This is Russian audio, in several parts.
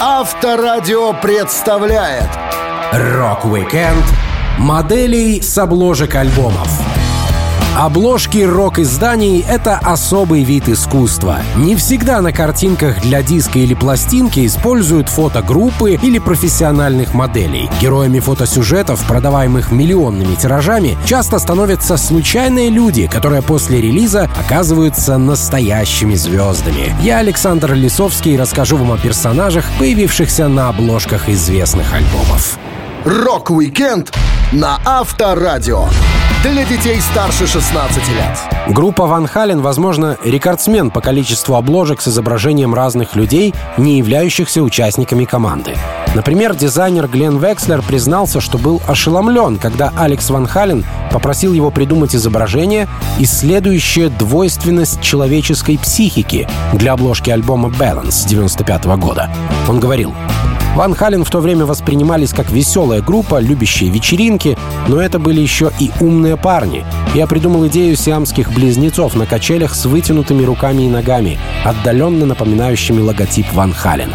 Авторадио представляет Рок-викенд моделей с обложек альбомов. Обложки рок-изданий — это особый вид искусства. Не всегда на картинках для диска или пластинки используют фотогруппы или профессиональных моделей. Героями фотосюжетов, продаваемых миллионными тиражами, часто становятся случайные люди, которые после релиза оказываются настоящими звездами. Я, Александр Лисовский, расскажу вам о персонажах, появившихся на обложках известных альбомов. Рок-викенд на Авторадио. Для детей старше 16 лет. Группа Ван Хален, возможно, рекордсмен по количеству обложек с изображением разных людей, не являющихся участниками команды. Например, дизайнер Глен Векслер признался, что был ошеломлен, когда Алекс Ван Хален попросил его придумать изображение, исследующее двойственность человеческой психики для обложки альбома «Balance» 95 года. Он говорил, Ван Хален в то время воспринимались как веселая группа, любящие вечеринки, но это были еще и умные парни. Я придумал идею сиамских близнецов на качелях с вытянутыми руками и ногами, отдаленно напоминающими логотип Ван Хален.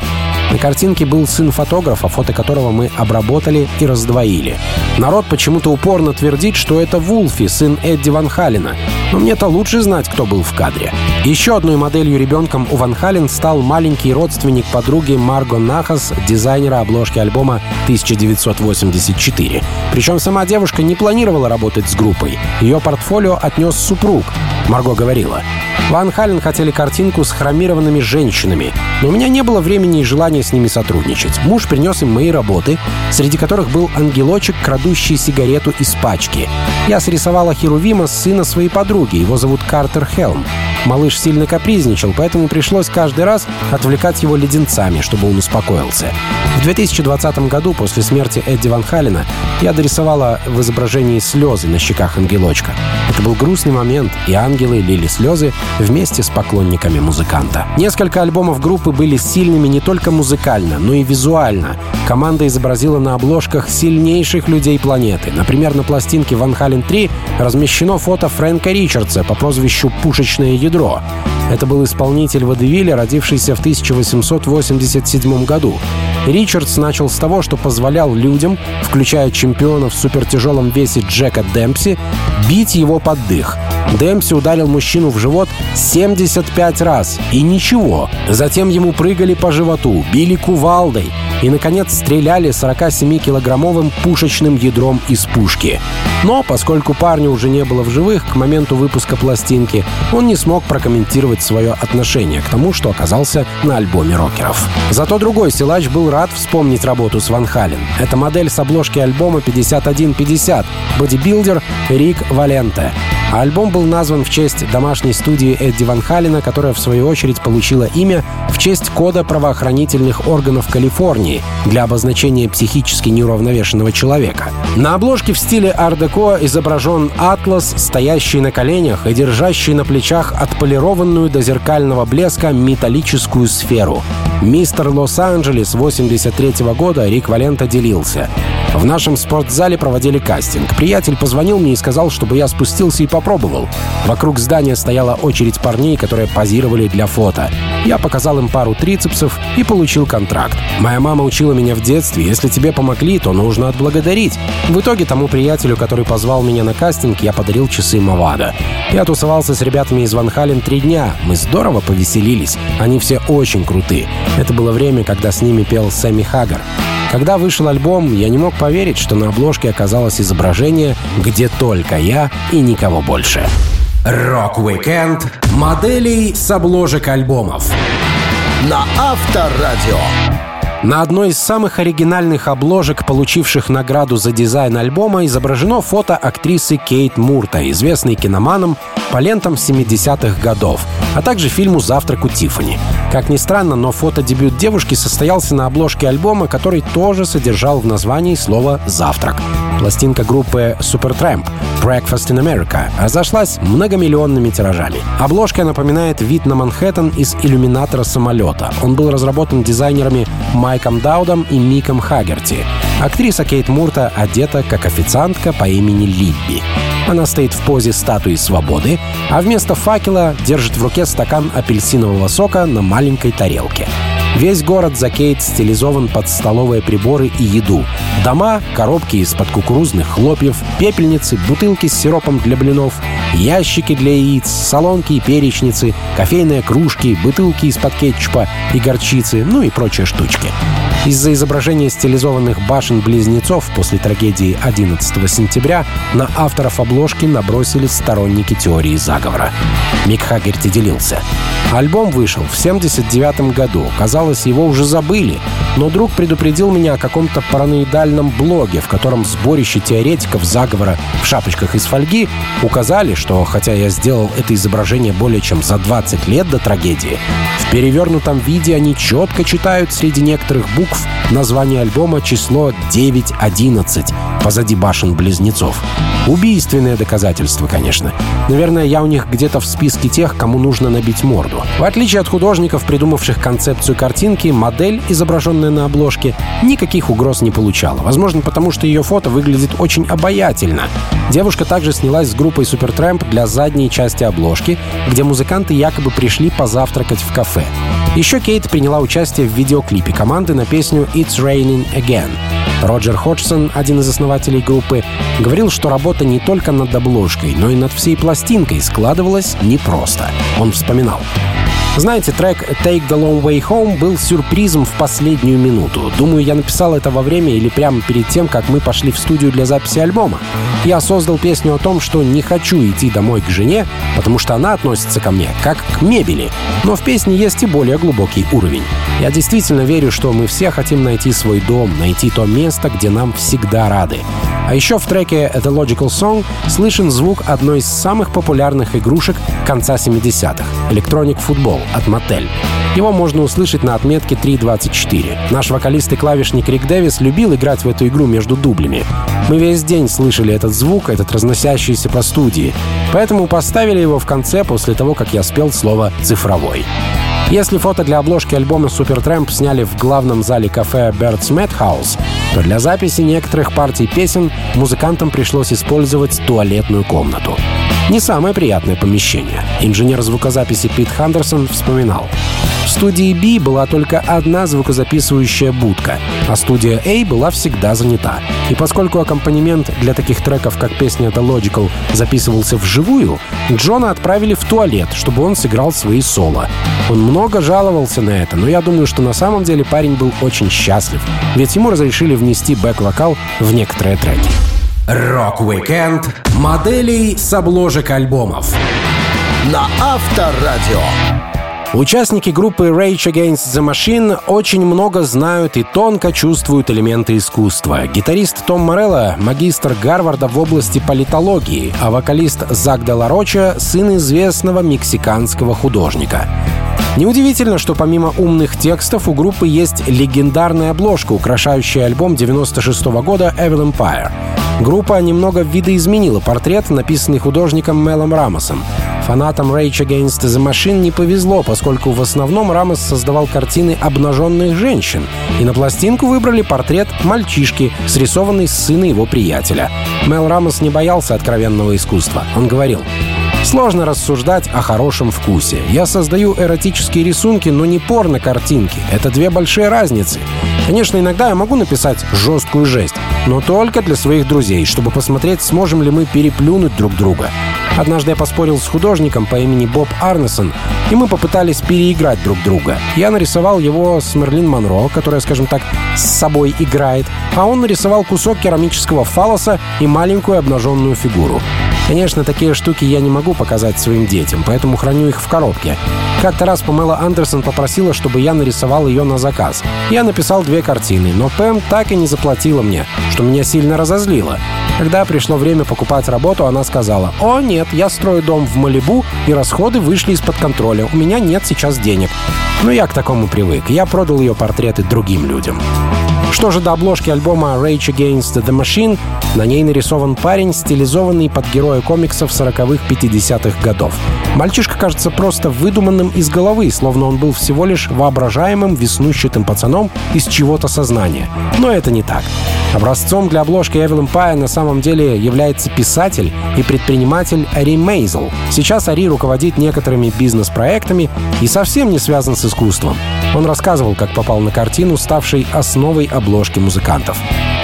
На картинке был сын фотографа, фото которого мы обработали и раздвоили. Народ почему-то упорно твердит, что это Вулфи, сын Эдди Ван Халена. Но мне-то лучше знать, кто был в кадре. Еще одной моделью ребенком у Ван Хален стал маленький родственник подруги Марго Нахас, дизайнера обложки альбома 1984. Причем сама девушка не планировала работать с группой. Ее портфолио отнес супруг. Марго говорила, Ван Хален хотели картинку с хромированными женщинами, но у меня не было времени и желания с ними сотрудничать. Муж принес им мои работы, среди которых был ангелочек, крадущий сигарету из пачки. Я срисовала Херувима сына своей подруги, его зовут Картер Хелм. Малыш сильно капризничал, поэтому пришлось каждый раз отвлекать его леденцами, чтобы он успокоился. В 2020 году, после смерти Эдди Ван Халена, я дорисовала в изображении слезы на щеках ангелочка. Это был грустный момент, и ангелы лили слезы вместе с поклонниками музыканта. Несколько альбомов группы были сильными не только музыкально, но и визуально. Команда изобразила на обложках сильнейших людей планеты. Например, на пластинке Ван Хален 3 размещено фото Фрэнка Ричардса по прозвищу «Пушечное ядро». Это был исполнитель водевиля, родившийся в 1887 году. Ричардс начал с того, что позволял людям, включая чемпиона в супертяжелом весе Джека Демпси, бить его под дых. Демпси ударил мужчину в живот 75 раз. И ничего. Затем ему прыгали по животу, били кувалдой и, наконец, стреляли 47-килограммовым пушечным ядром из пушки. Но, поскольку парня уже не было в живых к моменту выпуска пластинки, он не смог прокомментировать свое отношение к тому, что оказался на альбоме рокеров. Зато другой силач был рад вспомнить работу с Ван Хален. Это модель с обложки альбома 5150, бодибилдер Рик Валенте. А альбом был назван в честь домашней студии Эдди Ван Халина, которая, в свою очередь, получила имя в честь кода правоохранительных органов Калифорнии для обозначения психически неуравновешенного человека. На обложке в стиле ар-деко изображен атлас, стоящий на коленях и держащий на плечах отполированную до зеркального блеска металлическую сферу. Мистер Лос-Анджелес 83 -го года Рик Валента делился. В нашем спортзале проводили кастинг. Приятель позвонил мне и сказал, чтобы я спустился и попробовал. Вокруг здания стояла очередь парней, которые позировали для фото. Я показал им пару трицепсов и получил контракт. Моя мама учила меня в детстве, если тебе помогли, то нужно отблагодарить. В итоге тому приятелю, который позвал меня на кастинг, я подарил часы Мавада. Я тусовался с ребятами из Ван Хален три дня. Мы здорово повеселились. Они все очень крутые. Это было время, когда с ними пел Сэмми Хаггар. Когда вышел альбом, я не мог поверить, что на обложке оказалось изображение «Где только я и никого больше». Рок-викенд моделей с обложек альбомов. На Авторадио. На одной из самых оригинальных обложек, получивших награду за дизайн альбома, изображено фото актрисы Кейт Мурта, известной киноманом по лентам 70-х годов, а также фильму «Завтрак у Тиффани». Как ни странно, но фотодебют девушки состоялся на обложке альбома, который тоже содержал в названии слово «завтрак». Пластинка группы Supertramp «Breakfast in America» разошлась многомиллионными тиражами. Обложка напоминает вид на Манхэттен из иллюминатора самолета. Он был разработан дизайнерами Майком Даудом и Миком Хагерти. Актриса Кейт Мурта одета как официантка по имени Либби. Она стоит в позе статуи свободы, а вместо факела держит в руке стакан апельсинового сока на маленькой тарелке. Весь город за Кейт стилизован под столовые приборы и еду. Дома, коробки из-под кукурузных хлопьев, пепельницы, бутылки с сиропом для блинов, ящики для яиц, солонки и перечницы, кофейные кружки, бутылки из-под кетчупа и горчицы, ну и прочие штучки. Из-за изображения стилизованных башен-близнецов после трагедии 11 сентября на авторов обложки набросились сторонники теории заговора. Мик Хаггерти делился. Альбом вышел в 79 году. Казалось, его уже забыли. Но друг предупредил меня о каком-то параноидальном блоге, в котором сборище теоретиков заговора в шапочках из фольги указали, что, хотя я сделал это изображение более чем за 20 лет до трагедии, в перевернутом виде они четко читают среди некоторых букв название альбома число 911 позади башен-близнецов. Убийственное доказательство, конечно. Наверное, я у них где-то в списке тех, кому нужно набить морду. В отличие от художников, придумавших концепцию картинки, модель, изображенная на обложке, никаких угроз не получала. Возможно, потому что ее фото выглядит очень обаятельно. Девушка также снялась с группой Supertramp для задней части обложки, где музыканты якобы пришли позавтракать в кафе. Еще Кейт приняла участие в видеоклипе команды на песню «It's Raining Again». Роджер Ходжсон, один из основателей группы, говорил, что работа не только над обложкой, но и над всей пластинкой складывалась непросто. Он вспоминал. Знаете, трек «Take the Long Way Home» был сюрпризом в последнюю минуту. Думаю, я написал это во время или прямо перед тем, как мы пошли в студию для записи альбома. Я создал песню о том, что не хочу идти домой к жене, потому что она относится ко мне как к мебели. Но в песне есть и более глубокий уровень. Я действительно верю, что мы все хотим найти свой дом, найти то место, где нам всегда рады. А еще в треке «The Logical Song» слышен звук одной из самых популярных игрушек конца 70-х — «Electronic Football» от Mattel. Его можно услышать на отметке 3.24. Наш вокалист и клавишник Рик Дэвис любил играть в эту игру между дублями. Мы весь день слышали этот звук, этот разносящийся по студии. Поэтому поставили его в конце после того, как я спел слово «цифровой». Если фото для обложки альбома Supertramp сняли в главном зале кафе Bird's Madhouse, то для записи некоторых партий песен музыкантам пришлось использовать туалетную комнату. Не самое приятное помещение. Инженер звукозаписи Пит Хандерсон вспоминал. В студии B была только одна звукозаписывающая будка, а студия A была всегда занята. И поскольку аккомпанемент для таких треков, как песня The Logical, записывался вживую, Джона отправили в туалет, чтобы он сыграл свои соло. Он много жаловался на это, но я думаю, что на самом деле парень был очень счастлив, ведь ему разрешили внести бэк-вокал в некоторые треки. Рок-викенд моделей с обложек альбомов. На Авторадио. Участники группы Rage Against the Machine очень много знают и тонко чувствуют элементы искусства. Гитарист Том Морелло — магистр Гарварда в области политологии, а вокалист Зак де ла Роча — сын известного мексиканского художника. Неудивительно, что помимо умных текстов у группы есть легендарная обложка, украшающая альбом 96 -го года «Evil Empire». Группа немного видоизменила портрет, написанный художником Мелом Рамосом. Фанатам Rage Against the Machine не повезло, поскольку в основном Рамос создавал картины обнаженных женщин, и на пластинку выбрали портрет мальчишки, срисованный с сына его приятеля. Мел Рамос не боялся откровенного искусства. Он говорил, Сложно рассуждать о хорошем вкусе. Я создаю эротические рисунки, но не порно-картинки. Это две большие разницы. Конечно, иногда я могу написать жесткую жесть, но только для своих друзей, чтобы посмотреть, сможем ли мы переплюнуть друг друга. Однажды я поспорил с художником по имени Боб Арнесон, и мы попытались переиграть друг друга. Я нарисовал его с Мерлин Монро, которая, скажем так, с собой играет, а он нарисовал кусок керамического фалоса и маленькую обнаженную фигуру. Конечно, такие штуки я не могу показать своим детям, поэтому храню их в коробке. Как-то раз Памела Андерсон попросила, чтобы я нарисовал ее на заказ. Я написал две картины, но Пэм так и не заплатила мне, что меня сильно разозлило. Когда пришло время покупать работу, она сказала, «О, нет, я строю дом в Малибу, и расходы вышли из-под контроля. У меня нет сейчас денег». Ну, я к такому привык. Я продал ее портреты другим людям. Что же до обложки альбома Rage Against the Machine, на ней нарисован парень, стилизованный под героя комиксов 40-х 50-х годов. Мальчишка кажется просто выдуманным из головы, словно он был всего лишь воображаемым веснущатым пацаном из чего-то сознания. Но это не так. Образцом для обложки Evil Empire на самом деле является писатель и предприниматель Ари Мейзел. Сейчас Ари руководит некоторыми бизнес-проектами и совсем не связан с искусством. Он рассказывал, как попал на картину, ставшей основой обложки музыкантов.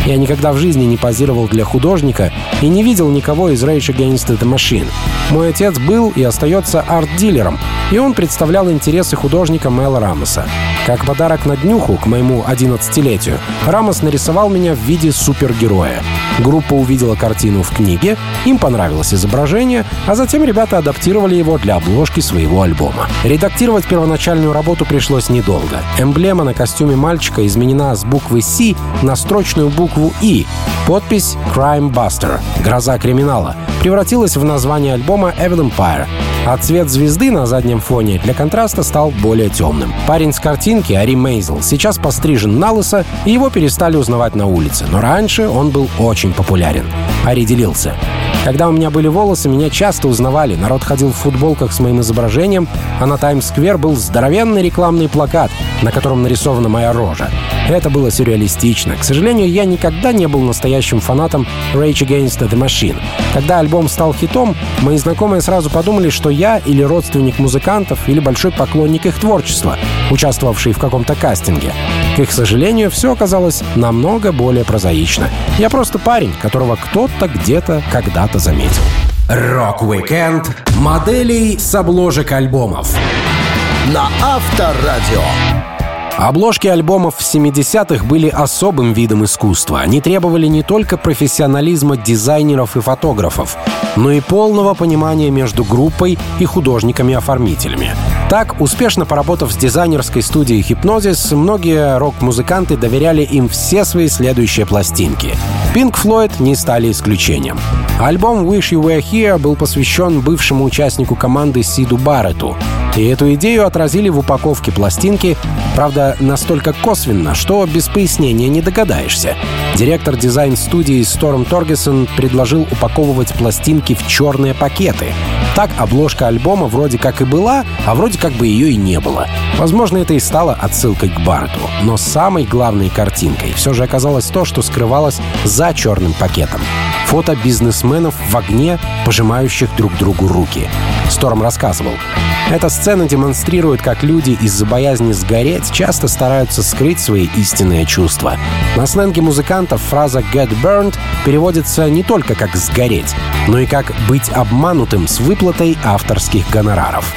Я никогда в жизни не позировал для художника и не видел никого из Rage Against the Machine. Мой отец был и остается арт-дилером, и он представлял интересы художника Мэла Рамоса. Как подарок на днюху к моему 11-летию, Рамос нарисовал меня в виде супергероя. Группа увидела картину в книге, им понравилось изображение, а затем ребята адаптировали его для обложки своего альбома. Редактировать первоначальную работу пришлось недолго. Эмблема на костюме мальчика изменена с буквы «С» на строчную букву «И». Подпись «Crime Buster» — «Гроза криминала» превратилась в название альбома «Evil Empire», а цвет звезды на заднем фоне для контраста стал более темным. Парень с картинки, Ари Мейзел, сейчас пострижен на лысо, и его перестали узнавать на улице, но раньше он был очень популярен. Ари делился. Когда у меня были волосы, меня часто узнавали. Народ ходил в футболках с моим изображением, а на Таймс-сквер был здоровенный рекламный плакат, на котором нарисована моя рожа. Это было сюрреалистично. К сожалению, я никогда не был настоящим фанатом Rage Against the Machine. Когда альбом стал хитом, мои знакомые сразу подумали, что я или родственник музыкантов, или большой поклонник их творчества, участвовавший в каком-то кастинге. К их сожалению, все оказалось намного более прозаично. Я просто парень, которого кто-то где-то когда-то заметил. Рок-викенд моделей с обложек альбомов. На Авторадио. Обложки альбомов в 70-х были особым видом искусства. Они требовали не только профессионализма дизайнеров и фотографов, но и полного понимания между группой и художниками-оформителями. Так, успешно поработав с дизайнерской студией «Хипнозис», многие рок-музыканты доверяли им все свои следующие пластинки. Pink Floyd не стали исключением. Альбом «Wish You Were Here» был посвящен бывшему участнику команды Сиду Барретту. И эту идею отразили в упаковке пластинки, правда, настолько косвенно, что без пояснения не догадаешься. Директор дизайн-студии Сторм Торгесон предложил упаковывать пластинки в черные пакеты. Так обложка альбома вроде как и была, а вроде как бы ее и не было. Возможно, это и стало отсылкой к Барту. Но самой главной картинкой все же оказалось то, что скрывалось за черным пакетом. Фото бизнесменов в огне, пожимающих друг другу руки. Сторм рассказывал. Эта сцена демонстрирует, как люди из-за боязни сгореть часто стараются скрыть свои истинные чувства. На сленге музыкантов фраза «get burned» переводится не только как «сгореть», но и как «быть обманутым с выплатой авторских гонораров».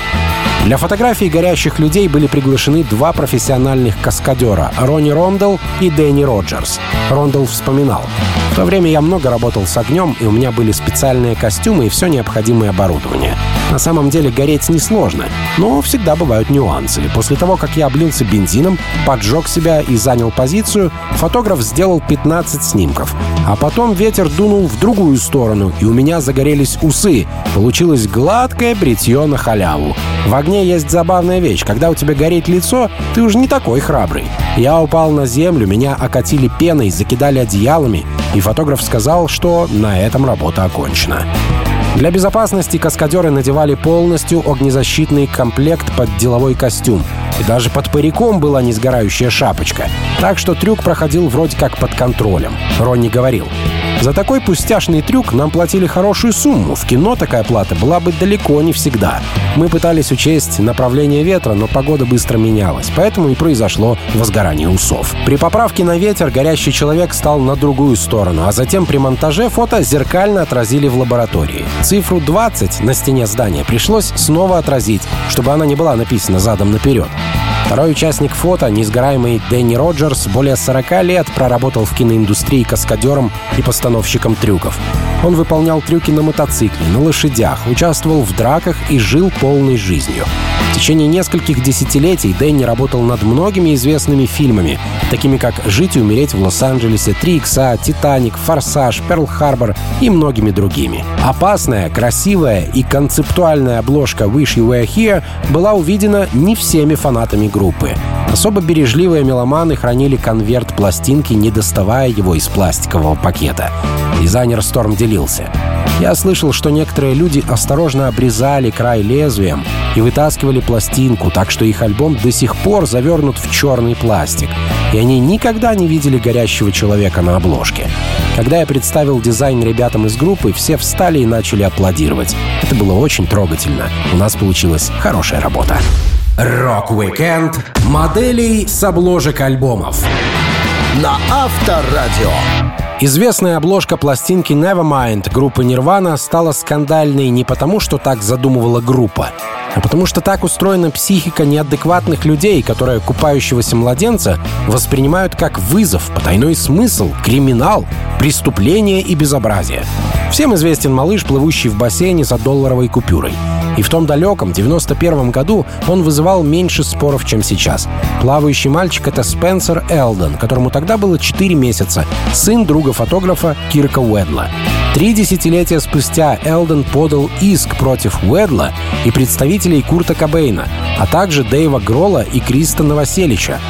Для фотографий горящих людей были приглашены два профессиональных каскадера — Ронни Рондел и Дэнни Роджерс. Рондел вспоминал. «В то время я много работал с огнем, и у меня были специальные костюмы и все необходимое оборудование. На самом деле гореть несложно, но всегда бывают нюансы. После того, как я облился бензином, поджег себя и занял позицию, фотограф сделал 15 снимков. А потом ветер дунул в другую сторону, и у меня загорелись усы. Получилось гладкое бритье на халяву. В огне есть забавная вещь. Когда у тебя горит лицо, ты уже не такой храбрый. Я упал на землю, меня окатили пеной, закидали одеялами, и фотограф сказал, что на этом работа окончена. Для безопасности каскадеры надевали полностью огнезащитный комплект под деловой костюм. И даже под париком была несгорающая шапочка. Так что трюк проходил вроде как под контролем. Ронни говорил, за такой пустяшный трюк нам платили хорошую сумму. В кино такая плата была бы далеко не всегда. Мы пытались учесть направление ветра, но погода быстро менялась, поэтому и произошло возгорание усов. При поправке на ветер горящий человек стал на другую сторону, а затем при монтаже фото зеркально отразили в лаборатории. Цифру 20 на стене здания пришлось снова отразить, чтобы она не была написана задом наперед. Второй участник фото, несгораемый Дэнни Роджерс, более 40 лет проработал в киноиндустрии каскадером и постановщиком трюков. Он выполнял трюки на мотоцикле, на лошадях, участвовал в драках и жил полной жизнью. В течение нескольких десятилетий Дэнни работал над многими известными фильмами, такими как «Жить и умереть в Лос-Анджелесе», «Три икса», «Титаник», «Форсаж», «Перл-Харбор» и многими другими. Опасная, красивая и концептуальная обложка «Wish You Were Here» была увидена не всеми фанатами группы. Особо бережливые меломаны хранили конверт пластинки, не доставая его из пластикового пакета. Дизайнер Сторм делился. Я слышал, что некоторые люди осторожно обрезали край лезвием и вытаскивали пластинку, так что их альбом до сих пор завернут в черный пластик. И они никогда не видели горящего человека на обложке. Когда я представил дизайн ребятам из группы, все встали и начали аплодировать. Это было очень трогательно. У нас получилась хорошая работа. Рок-викенд моделей с обложек альбомов. На Авторадио. Известная обложка пластинки Nevermind группы Nirvana стала скандальной не потому, что так задумывала группа, а потому что так устроена психика неадекватных людей, которые купающегося младенца воспринимают как вызов, потайной смысл, криминал, преступление и безобразие. Всем известен малыш, плывущий в бассейне за долларовой купюрой. И в том далеком, 91 году, он вызывал меньше споров, чем сейчас. Плавающий мальчик — это Спенсер Элден, которому тогда было 4 месяца, сын друга фотографа Кирка Уэдла. Три десятилетия спустя Элден подал иск против Уэдла и представителей Курта Кобейна, а также Дэйва Грола и Криста Новоселича.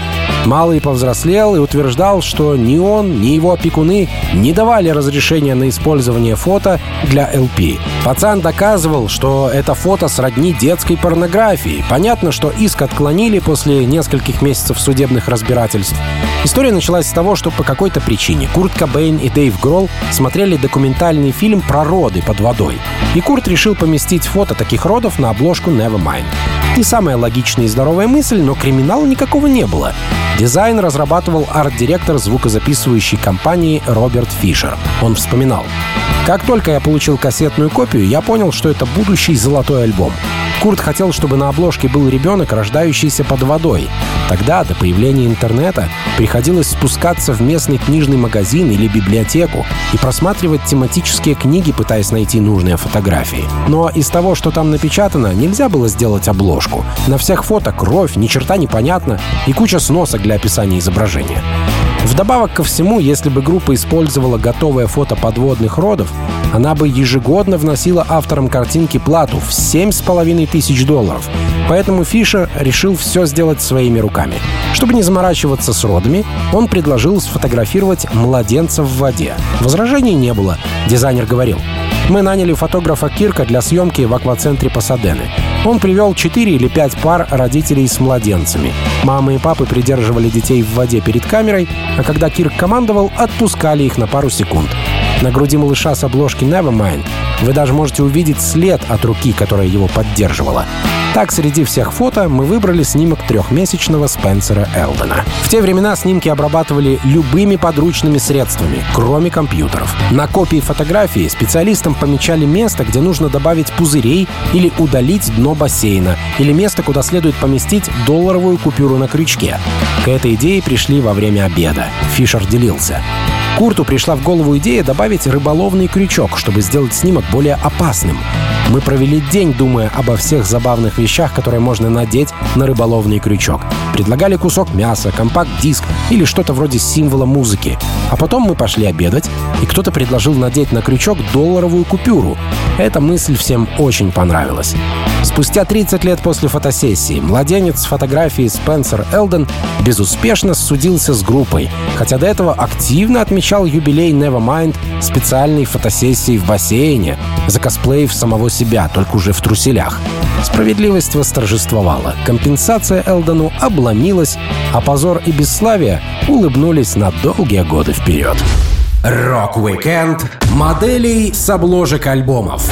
Малый повзрослел и утверждал, что ни он, ни его опекуны не давали разрешения на использование фото для LP. Пацан доказывал, что это фото сродни детской порнографии. Понятно, что иск отклонили после нескольких месяцев судебных разбирательств. История началась с того, что по какой-то причине Курт Кобейн и Дэйв Гролл смотрели документальный фильм про роды под водой. И Курт решил поместить фото таких родов на обложку Nevermind. Не самая логичная и здоровая мысль, но криминала никакого не было. Дизайн разрабатывал арт-директор звукозаписывающей компании Роберт Фишер. Он вспоминал. Как только я получил кассетную копию, я понял, что это будущий золотой альбом. Курт хотел, чтобы на обложке был ребенок, рождающийся под водой. Тогда, до появления интернета, приходилось спускаться в местный книжный магазин или библиотеку и просматривать тематические книги, пытаясь найти нужные фотографии. Но из того, что там напечатано, нельзя было сделать обложку. На всех фото кровь, ни черта непонятно и куча сносок для описания изображения. Вдобавок ко всему, если бы группа использовала готовое фото подводных родов, она бы ежегодно вносила авторам картинки плату в 7,5 тысяч долларов. Поэтому Фишер решил все сделать своими руками. Чтобы не заморачиваться с родами, он предложил сфотографировать младенца в воде. Возражений не было. Дизайнер говорил, мы наняли фотографа Кирка для съемки в аквацентре Пасадены. Он привел 4 или 5 пар родителей с младенцами. Мамы и папы придерживали детей в воде перед камерой, а когда Кирк командовал, отпускали их на пару секунд. На груди малыша с обложки Nevermind вы даже можете увидеть след от руки, которая его поддерживала. Так, среди всех фото мы выбрали снимок трехмесячного Спенсера Элдена. В те времена снимки обрабатывали любыми подручными средствами, кроме компьютеров. На копии фотографии специалистам помечали место, где нужно добавить пузырей или удалить дно бассейна, или место, куда следует поместить долларовую купюру на крючке. К этой идее пришли во время обеда. Фишер делился. Курту пришла в голову идея добавить рыболовный крючок, чтобы сделать снимок более опасным. Мы провели день, думая обо всех забавных вещах, которые можно надеть на рыболовный крючок. Предлагали кусок мяса, компакт-диск или что-то вроде символа музыки. А потом мы пошли обедать, и кто-то предложил надеть на крючок долларовую купюру. Эта мысль всем очень понравилась. Спустя 30 лет после фотосессии младенец с фотографией Спенсер Элден безуспешно судился с группой, хотя до этого активно отмечал юбилей Nevermind специальной фотосессией в бассейне закосплеив самого себя, только уже в труселях. Справедливость восторжествовала, компенсация Элдену обломилась, а позор и бесславие улыбнулись на долгие годы вперед. Рок-викенд моделей с обложек альбомов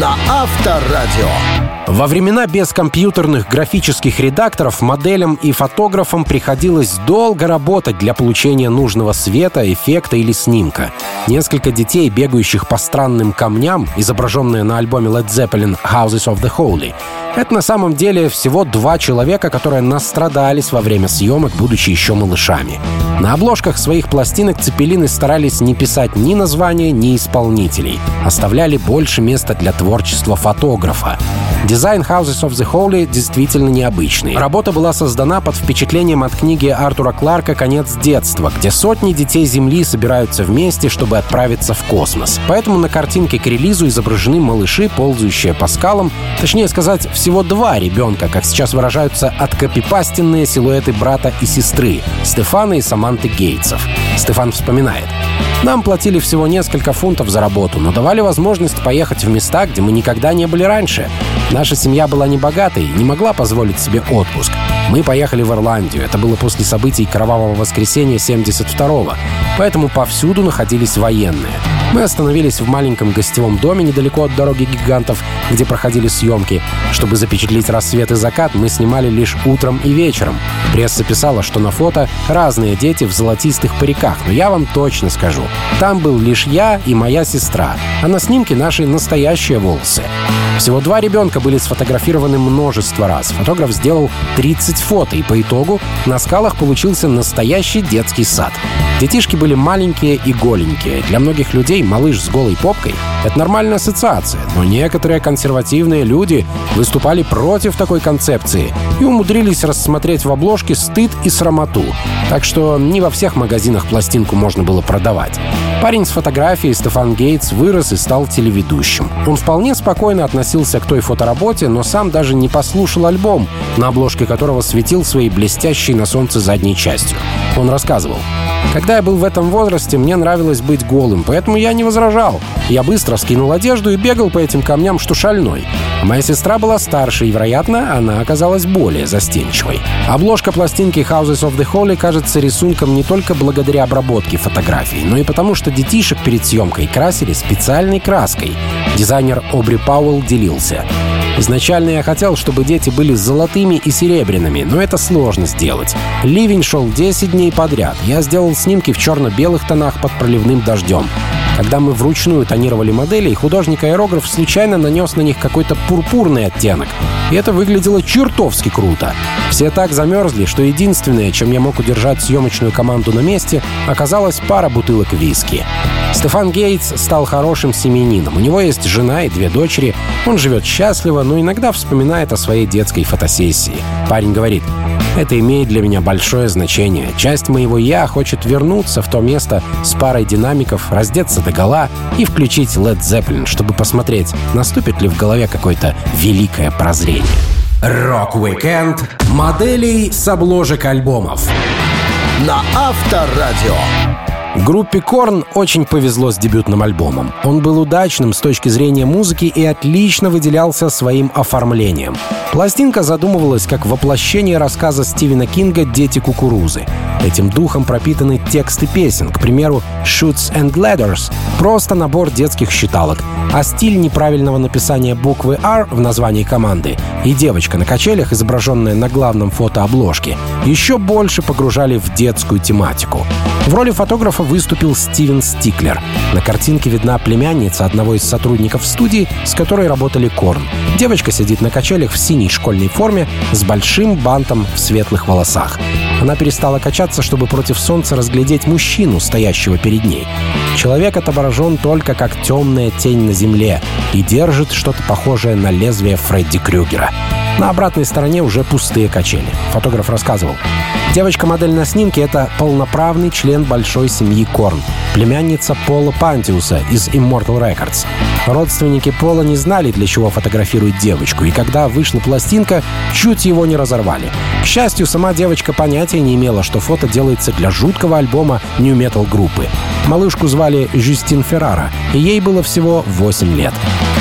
на Авторадио. Во времена бескомпьютерных графических редакторов моделям и фотографам приходилось долго работать для получения нужного света, эффекта или снимка. Несколько детей, бегающих по странным камням, изображенные на альбоме Led Zeppelin «Houses of the Holy», это на самом деле всего два человека, которые настрадались во время съемок, будучи еще малышами. На обложках своих пластинок Цепелины старались не писать ни названия, ни исполнителей. Оставляли больше места для творчества фотографа. Дизайн Houses of the Holy действительно необычный. Работа была создана под впечатлением от книги Артура Кларка «Конец детства», где сотни детей Земли собираются вместе, чтобы отправиться в космос. Поэтому на картинке к релизу изображены малыши, ползающие по скалам, точнее сказать, всего два ребенка, как сейчас выражаются, откопипастенные силуэты брата и сестры — Стефана и Саманты Гейтсов. Стефан вспоминает. Нам платили всего несколько фунтов за работу, но давали возможность поехать в места, где мы никогда не были раньше. Наша семья была не богатой и не могла позволить себе отпуск. Мы поехали в Ирландию. Это было после событий Кровавого воскресенья 72-го. Поэтому повсюду находились военные. Мы остановились в маленьком гостевом доме недалеко от дороги гигантов, где проходили съемки. Чтобы запечатлеть рассвет и закат, мы снимали лишь утром и вечером. Пресса писала, что на фото разные дети в золотистых париках, но я вам точно скажу. Там был лишь я и моя сестра, а на снимке наши настоящие волосы. Всего два ребенка были сфотографированы множество раз. Фотограф сделал 30 фото, и по итогу на скалах получился настоящий детский сад. Детишки были маленькие и голенькие. Для многих людей малыш с голой попкой — это нормальная ассоциация, но некоторые консервативные люди выступали против такой концепции и умудрились рассмотреть в обложке стыд и срамоту. Так что не во всех магазинах пластинку можно было продавать. Парень с фотографией Стефан Гейтс вырос и стал телеведущим. Он вполне спокойно относился к той фотоработе, но сам даже не послушал альбом, на обложке которого светил своей блестящей на солнце задней частью. Он рассказывал. Когда я был в этом возрасте, мне нравилось быть голым, поэтому я не возражал. Я быстро скинул одежду и бегал по этим камням, что шальной. Моя сестра была старше, и, вероятно, она оказалась более застенчивой. Обложка пластинки Houses of the Holy кажется рисунком не только благодаря обработке фотографий, но и потому, что детишек перед съемкой красили специальной краской. Дизайнер Обри Пауэлл делился. Изначально я хотел, чтобы дети были золотыми и серебряными, но это сложно сделать. Ливень шел 10 дней подряд. Я сделал снимки в черно-белых тонах под проливным дождем. Когда мы вручную тонировали модели, художник-аэрограф случайно нанес на них какой-то пурпурный оттенок. И это выглядело чертовски круто. Все так замерзли, что единственное, чем я мог удержать съемочную команду на месте, оказалась пара бутылок виски. Стефан Гейтс стал хорошим семьянином. У него есть жена и две дочери. Он живет счастливо, но иногда вспоминает о своей детской фотосессии. Парень говорит, это имеет для меня большое значение. Часть моего «я» хочет вернуться в то место с парой динамиков, раздеться до гола и включить Led Zeppelin, чтобы посмотреть, наступит ли в голове какое-то великое прозрение. Рок-викенд моделей с обложек альбомов. На Авторадио. Группе Korn очень повезло с дебютным альбомом. Он был удачным с точки зрения музыки и отлично выделялся своим оформлением. Пластинка задумывалась как воплощение рассказа Стивена Кинга «Дети кукурузы». Этим духом пропитаны тексты песен, к примеру, «Shoots and Ladders» — просто набор детских считалок, а стиль неправильного написания буквы R в названии команды и девочка на качелях, изображенная на главном фотообложке, еще больше погружали в детскую тематику. В роли фотографа выступил Стивен Стиклер. На картинке видна племянница одного из сотрудников студии, с которой работали Корн. Девочка сидит на качелях в синей школьной форме с большим бантом в светлых волосах. Она перестала качаться, чтобы против солнца разглядеть мужчину, стоящего перед ней. Человек отображен только как темная тень на земле и держит что-то похожее на лезвие Фредди Крюгера. На обратной стороне уже пустые качели. Фотограф рассказывал. Девочка-модель на снимке — это полноправный член большой семьи Корн, племянница Пола Пантиуса из Immortal Records. Родственники Пола не знали, для чего фотографируют девочку, и когда вышла пластинка, чуть его не разорвали. К счастью, сама девочка понятия не имела, что фото делается для жуткого альбома New Metal группы. Малышку звали Жюстин Феррара, и ей было всего 8 лет.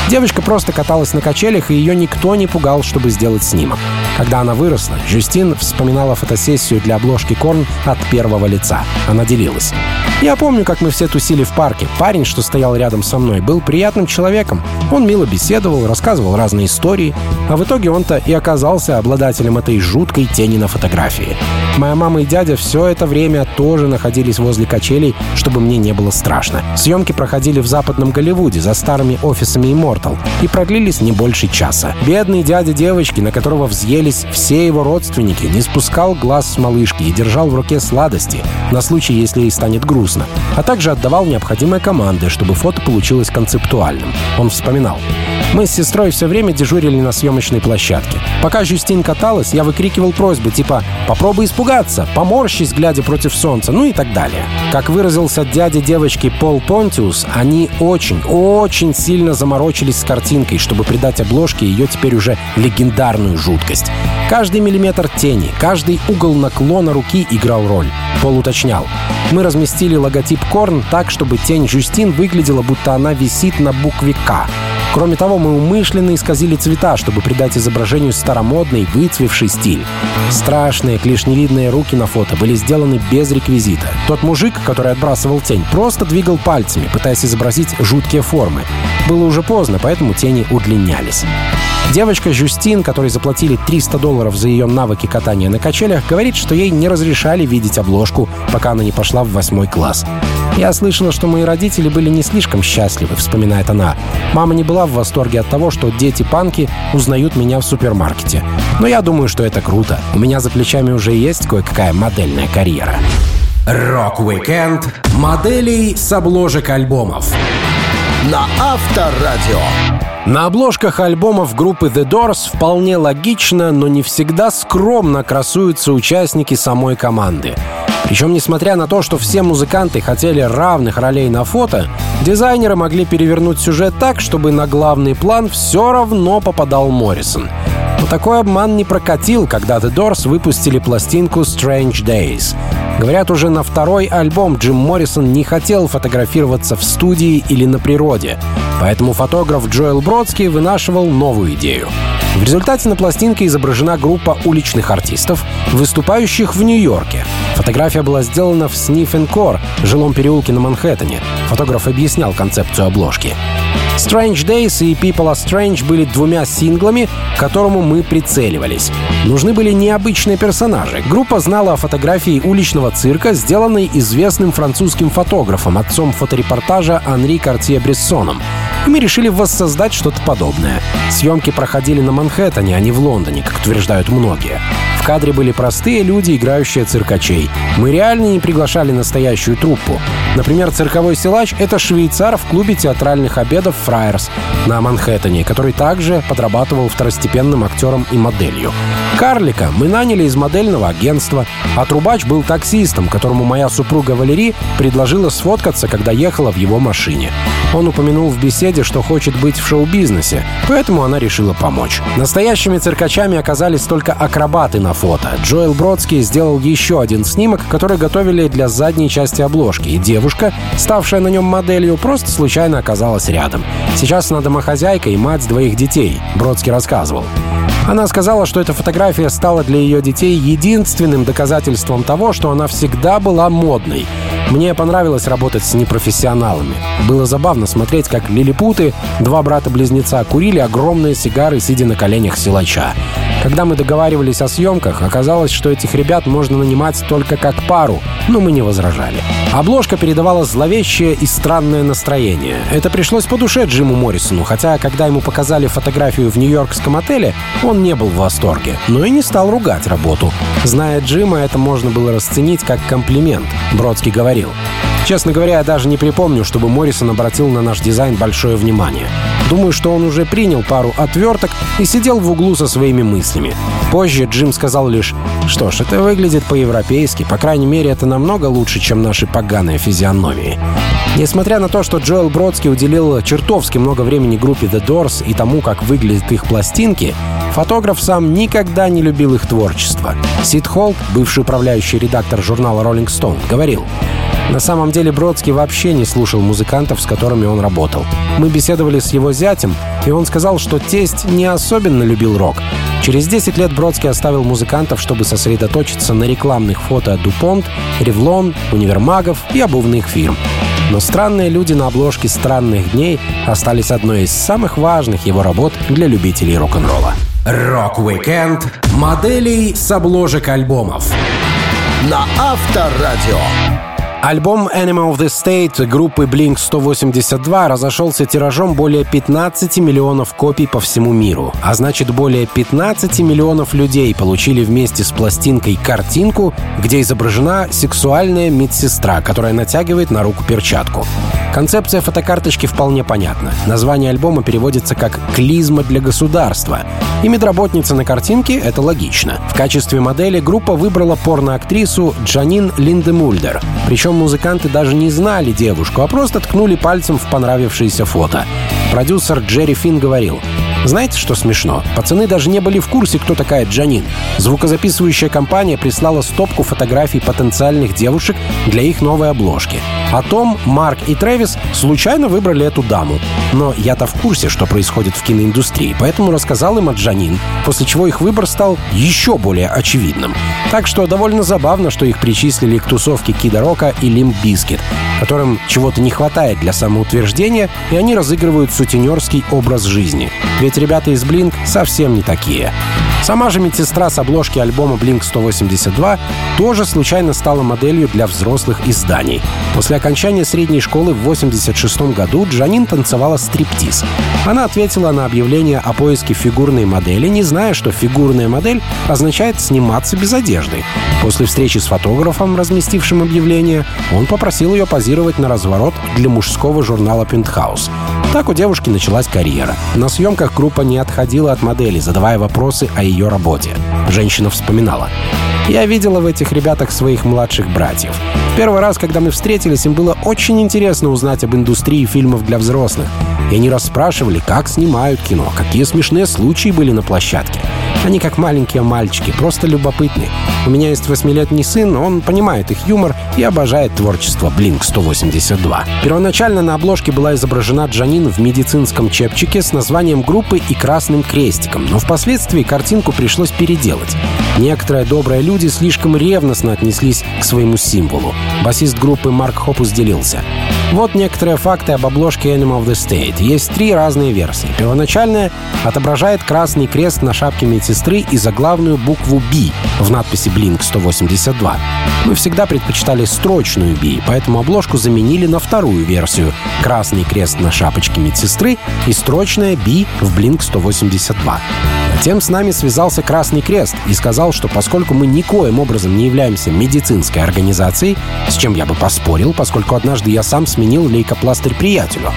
Девочка просто каталась на качелях, и ее никто не пугал, чтобы сделать снимок. Когда она выросла, Жюстин вспоминала фотосессию для обложки Корн от первого лица. Она делилась. Я помню, как мы все тусили в парке. Парень, что стоял рядом со мной, был приятным человеком. Он мило беседовал, рассказывал разные истории, а в итоге он-то и оказался обладателем этой жуткой тени на фотографии. Моя мама и дядя все это время тоже находились возле качелей, чтобы мне не было страшно. Съемки проходили в западном Голливуде за старыми офисами Immortal и продлились не больше часа. Бедный дядя девочки, на которого взъелись все его родственники, не спускал глаз с малышки и держал в руке сладости на случай, если ей станет грустно, а также отдавал необходимые команды, чтобы фото получилось концептуальным. Он вспоминал. Мы с сестрой все время дежурили на съемочной площадке. Пока Жюстин каталась, я выкрикивал просьбы типа «попробуй испугаться», «поморщись, глядя против солнца», ну и так далее. Как выразился дядя девочки Пол Понтиус, они очень, очень сильно заморочились с картинкой, чтобы придать обложке ее теперь уже легендарную жуткость. Каждый миллиметр тени, каждый угол наклона руки играл роль. Пол уточнял. Мы разместили логотип Корн так, чтобы тень Жюстин выглядела, будто она висит на букве «К». Кроме того, мы умышленно исказили цвета, чтобы придать изображению старомодный, выцвевший стиль. Страшные клешневидные руки на фото были сделаны без реквизита. Тот мужик, который отбрасывал тень, просто двигал пальцами, пытаясь изобразить жуткие формы. Было уже поздно, поэтому тени удлинялись. Девочка Жюстин, которой заплатили 300 долларов за ее навыки катания на качелях, говорит, что ей не разрешали видеть обложку, пока она не пошла в восьмой класс. «Я слышала, что мои родители были не слишком счастливы», — вспоминает она. «Мама не была в восторге от того, что дети-панки узнают меня в супермаркете. Но я думаю, что это круто. У меня за плечами уже есть кое-какая модельная карьера». Рок-викенд моделей с обложек альбомов на Авторадио. На обложках альбомов группы The Doors вполне логично, но не всегда скромно красуются участники самой команды. Причем, несмотря на то, что все музыканты хотели равных ролей на фото, дизайнеры могли перевернуть сюжет так, чтобы на главный план все равно попадал Моррисон. Такой обман не прокатил, когда The Doors выпустили пластинку Strange Days. Говорят, уже на второй альбом Джим Моррисон не хотел фотографироваться в студии или на природе, поэтому фотограф Джоэл Бродский вынашивал новую идею. В результате на пластинке изображена группа уличных артистов, выступающих в Нью-Йорке. Фотография была сделана в Core, жилом переулке на Манхэттене. Фотограф объяснял концепцию обложки. Strange Days и People Are Strange были двумя синглами, к которому мы прицеливались. Нужны были необычные персонажи. Группа знала о фотографии уличного цирка, сделанной известным французским фотографом, отцом фоторепортажа Анри Картье-Брессоном. И мы решили воссоздать что-то подобное. Съемки проходили на Манхэттене, а не в Лондоне, как утверждают многие. Кадре были простые люди, играющие циркачей. Мы реально не приглашали настоящую труппу. Например, цирковой силач — это швейцар в клубе театральных обедов «Фраерс» на Манхэттене, который также подрабатывал второстепенным актером и моделью. Карлика мы наняли из модельного агентства, а трубач был таксистом, которому моя супруга Валерий предложила сфоткаться, когда ехала в его машине. Он упомянул в беседе, что хочет быть в шоу-бизнесе, поэтому она решила помочь. Настоящими циркачами оказались только акробаты на фото. Джоэл Бродский сделал еще один снимок, который готовили для задней части обложки, и девушка, ставшая на нем моделью, просто случайно оказалась рядом. Сейчас она домохозяйка и мать двоих детей, Бродский рассказывал. Она сказала, что эта фотография стала для ее детей единственным доказательством того, что она всегда была модной. Мне понравилось работать с непрофессионалами. Было забавно смотреть, как лилипуты, два брата-близнеца, курили огромные сигары, сидя на коленях силача. Когда мы договаривались о съемках, оказалось, что этих ребят можно нанимать только как пару, но мы не возражали. Обложка передавала зловещее и странное настроение. Это пришлось по душе Джиму Моррисону, хотя, когда ему показали фотографию в нью-йоркском отеле, он не был в восторге, но и не стал ругать работу. Зная Джима, это можно было расценить как комплимент, Бродский говорил. Честно говоря, я даже не припомню, чтобы Моррисон обратил на наш дизайн большое внимание. Думаю, что он уже принял пару отверток и сидел в углу со своими мыслями. Позже Джим сказал лишь, что ж, это выглядит по-европейски, по крайней мере, это намного лучше, чем наши поганые физиономии. Несмотря на то, что Джоэл Бродский уделил чертовски много времени группе The Doors и тому, как выглядят их пластинки, фотограф сам никогда не любил их творчество. Сид Холт, бывший управляющий редактор журнала Rolling Stone, говорил, на самом деле Бродский вообще не слушал музыкантов, с которыми он работал. Мы беседовали с его зятем, и он сказал, что тесть не особенно любил рок. Через 10 лет Бродский оставил музыкантов, чтобы сосредоточиться на рекламных фото Дупонт, Ревлон, универмагов и обувных фирм. Но «Странные люди» на обложке «Странных дней» остались одной из самых важных его работ для любителей рок-н-ролла. Рок-викенд моделей с обложек альбомов на Авторадио. Альбом Enema of the State группы Blink-182 разошелся тиражом более 15 миллионов копий по всему миру. А значит, более 15 миллионов людей получили вместе с пластинкой картинку, где изображена сексуальная медсестра, которая натягивает на руку перчатку. Концепция фотокарточки вполне понятна. Название альбома переводится как «клизма для государства». И медработница на картинке — это логично. В качестве модели группа выбрала порноактрису Джанин Линдемульдер. Причем музыканты даже не знали девушку, а просто ткнули пальцем в понравившееся фото. Продюсер Джерри Финн говорил, знаете, что смешно? Пацаны даже не были в курсе, кто такая Джанин. Звукозаписывающая компания прислала стопку фотографий потенциальных девушек для их новой обложки. А Том, Марк и Трэвис случайно выбрали эту даму. Но я-то в курсе, что происходит в киноиндустрии, поэтому рассказал им о Джанин, после чего их выбор стал еще более очевидным. Так что довольно забавно, что их причислили к тусовке Кида Рока и Limp Bizkit, которым чего-то не хватает для самоутверждения, и они разыгрывают сутенерский образ жизни. Ведь ребята из Blink совсем не такие. Сама же медсестра с обложки альбома Blink-182 тоже случайно стала моделью для взрослых изданий. После окончания средней школы в 1986 году Джанин танцевала стриптиз. Она ответила на объявление о поиске фигурной модели, не зная, что фигурная модель означает сниматься без одежды. После встречи с фотографом, разместившим объявление, он попросил ее позировать на разворот для мужского журнала «Пентхаус». Так у девушки началась карьера. На съемках группа не отходила от модели, задавая вопросы о ее работе. Женщина вспоминала. Я видела в этих ребятах своих младших братьев. Первый раз, когда мы встретились, им было очень интересно узнать об индустрии фильмов для взрослых. И они расспрашивали, как снимают кино, какие смешные случаи были на площадке. Они как маленькие мальчики, просто любопытны. У меня есть восьмилетний сын, он понимает их юмор и обожает творчество Blink-182. Первоначально на обложке была изображена Джанин в медицинском чепчике с названием группы и красным крестиком, но впоследствии картинку пришлось переделать. Некоторые добрые люди слишком ревностно отнеслись к своему символу. Басист группы Марк Хопус делился. Вот некоторые факты об обложке Animal of the State. Есть три разные версии. Первоначальная отображает красный крест на шапке медсестры и заглавную букву B в надписи Blink 182. Мы всегда предпочитали строчную B, поэтому обложку заменили на вторую версию. Красный крест на шапочке медсестры и строчная B в Blink 182. Затем с нами связался Красный Крест и сказал, что поскольку мы никоим образом не являемся медицинской организацией, с чем я бы поспорил, поскольку однажды я сам сменил лейкопластырь приятелю,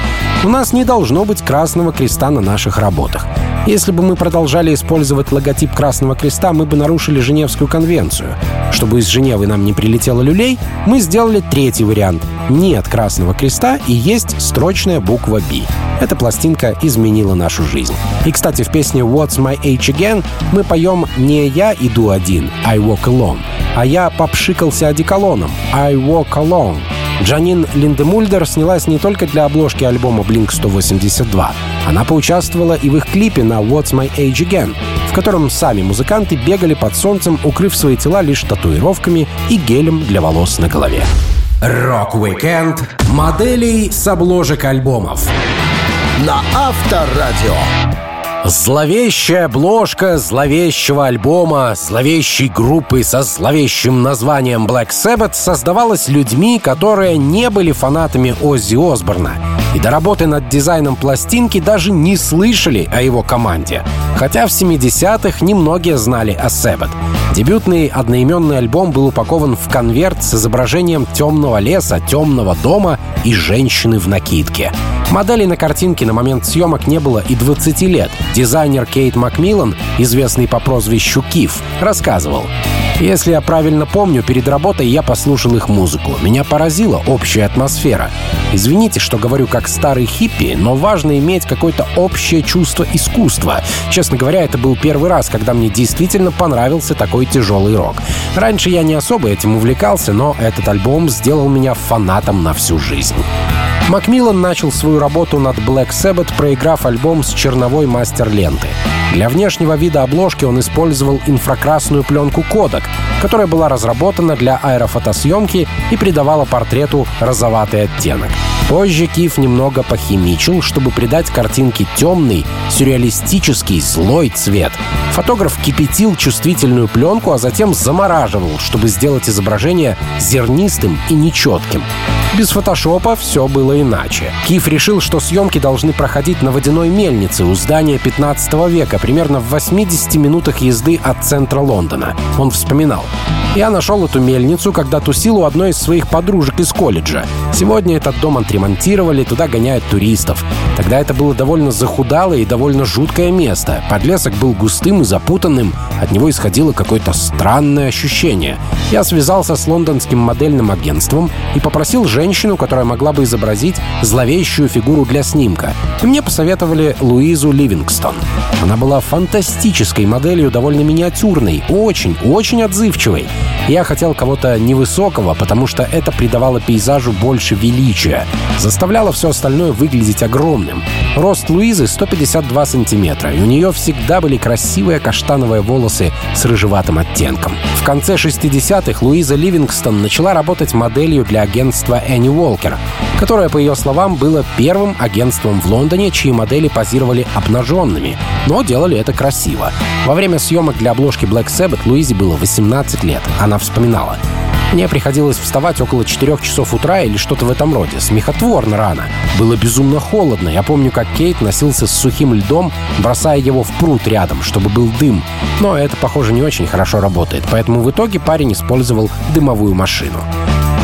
у нас не должно быть Красного Креста на наших работах. Если бы мы продолжали использовать логотип Красного Креста, мы бы нарушили Женевскую конвенцию. Чтобы из Женевы нам не прилетело люлей, мы сделали третий вариант. Нет Красного Креста и есть строчная буква «B». Эта пластинка изменила нашу жизнь. И, кстати, в песне «What's My Age Again» мы поем не «Я иду один», «I walk alone», а я попшикался одеколоном «I walk alone». Джанин Линдемульдер снялась не только для обложки альбома Blink-182. Она поучаствовала и в их клипе на «What's My Age Again», в котором сами музыканты бегали под солнцем, укрыв свои тела лишь татуировками и гелем для волос на голове. Рок-викенд моделей с обложек альбомов. На Авторадио. Зловещая обложка зловещего альбома зловещей группы со зловещим названием Black Sabbath создавалась людьми, которые не были фанатами Оззи Осборна и до работы над дизайном пластинки даже не слышали о его команде. Хотя в 70-х немногие знали о Sabbath. Дебютный одноименный альбом был упакован в конверт с изображением темного леса, темного дома и женщины в накидке. Модели на картинке на момент съемок не было и 20 лет. Дизайнер Кейт Макмиллан, известный по прозвищу Киф, рассказывал. Если я правильно помню, перед работой я послушал их музыку. Меня поразила общая атмосфера. Извините, что говорю как старый хиппи, но важно иметь какое-то общее чувство искусства. Честно говоря, это был первый раз, когда мне действительно понравился такой тяжелый рок. Раньше я не особо этим увлекался, но этот альбом сделал меня фанатом на всю жизнь. Макмиллан начал свою работу над Black Sabbath, проиграв альбом с черновой мастер-ленты. Для внешнего вида обложки он использовал инфракрасную пленку Kodak, которая была разработана для аэрофотосъемки и придавала портрету розоватый оттенок. Позже Киев немного похимичил, чтобы придать картинке темный, сюрреалистический, злой цвет. Фотограф кипятил чувствительную пленку, а затем замораживал, чтобы сделать изображение зернистым и нечетким. Без фотошопа все было иначе. Киев решил, что съемки должны проходить на водяной мельнице у здания 15 века, примерно в 80 минутах езды от центра Лондона. Он вспоминал. «Я нашел эту мельницу, когда тусил у одной из своих подружек из колледжа. Сегодня этот дом отремонтировали, туда гоняют туристов. Тогда это было довольно захудалое и довольно жуткое место. Подлесок был густым и запутанным, от него исходило какое-то странное ощущение. Я связался с лондонским модельным агентством и попросил женщину, которая могла бы изобразить зловещую фигуру для снимка. И мне посоветовали Луизу Ливингстон. Она была фантастической моделью, довольно миниатюрной, очень, очень отзывчивой. Я хотел кого-то невысокого, потому что это придавало пейзажу больше величия, заставляло все остальное выглядеть огромным. Рост Луизы 152 сантиметра, и у нее всегда были красивые каштановые волосы с рыжеватым оттенком. В конце 60-х Луиза Ливингстон начала работать моделью для агентства Энни Уолкер, которое, по ее словам, было первым агентством в Лондоне, чьи модели позировали обнаженными, но делали это красиво. Во время съемок для обложки Black Sabbath Луизе было 18 лет. Она вспоминала. Мне приходилось вставать около 4 часов утра или что-то в этом роде. Смехотворно рано. Было безумно холодно. Я помню, как Кейт носился с сухим льдом, бросая его в пруд рядом, чтобы был дым. Но это, похоже, не очень хорошо работает. Поэтому в итоге парень использовал дымовую машину.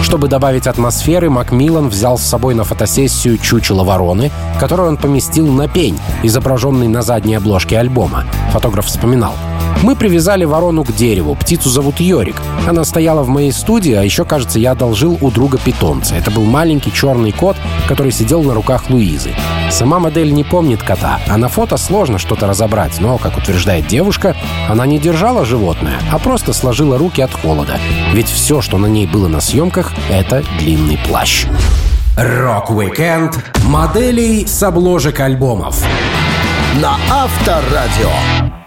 Чтобы добавить атмосферы, Макмиллан взял с собой на фотосессию чучело вороны, которую он поместил на пень, изображенный на задней обложке альбома. Фотограф вспоминал. Мы привязали ворону к дереву. Птицу зовут Йорик. Она стояла в моей студии, а еще, кажется, я одолжил у друга питомца. Это был маленький черный кот, который сидел на руках Луизы. Сама модель не помнит кота, а на фото сложно что-то разобрать, но, как утверждает девушка, она не держала животное, а просто сложила руки от холода. Ведь все, что на ней было на съемках, это длинный плащ. Рок-викенд моделей с обложек альбомов На Авторадио.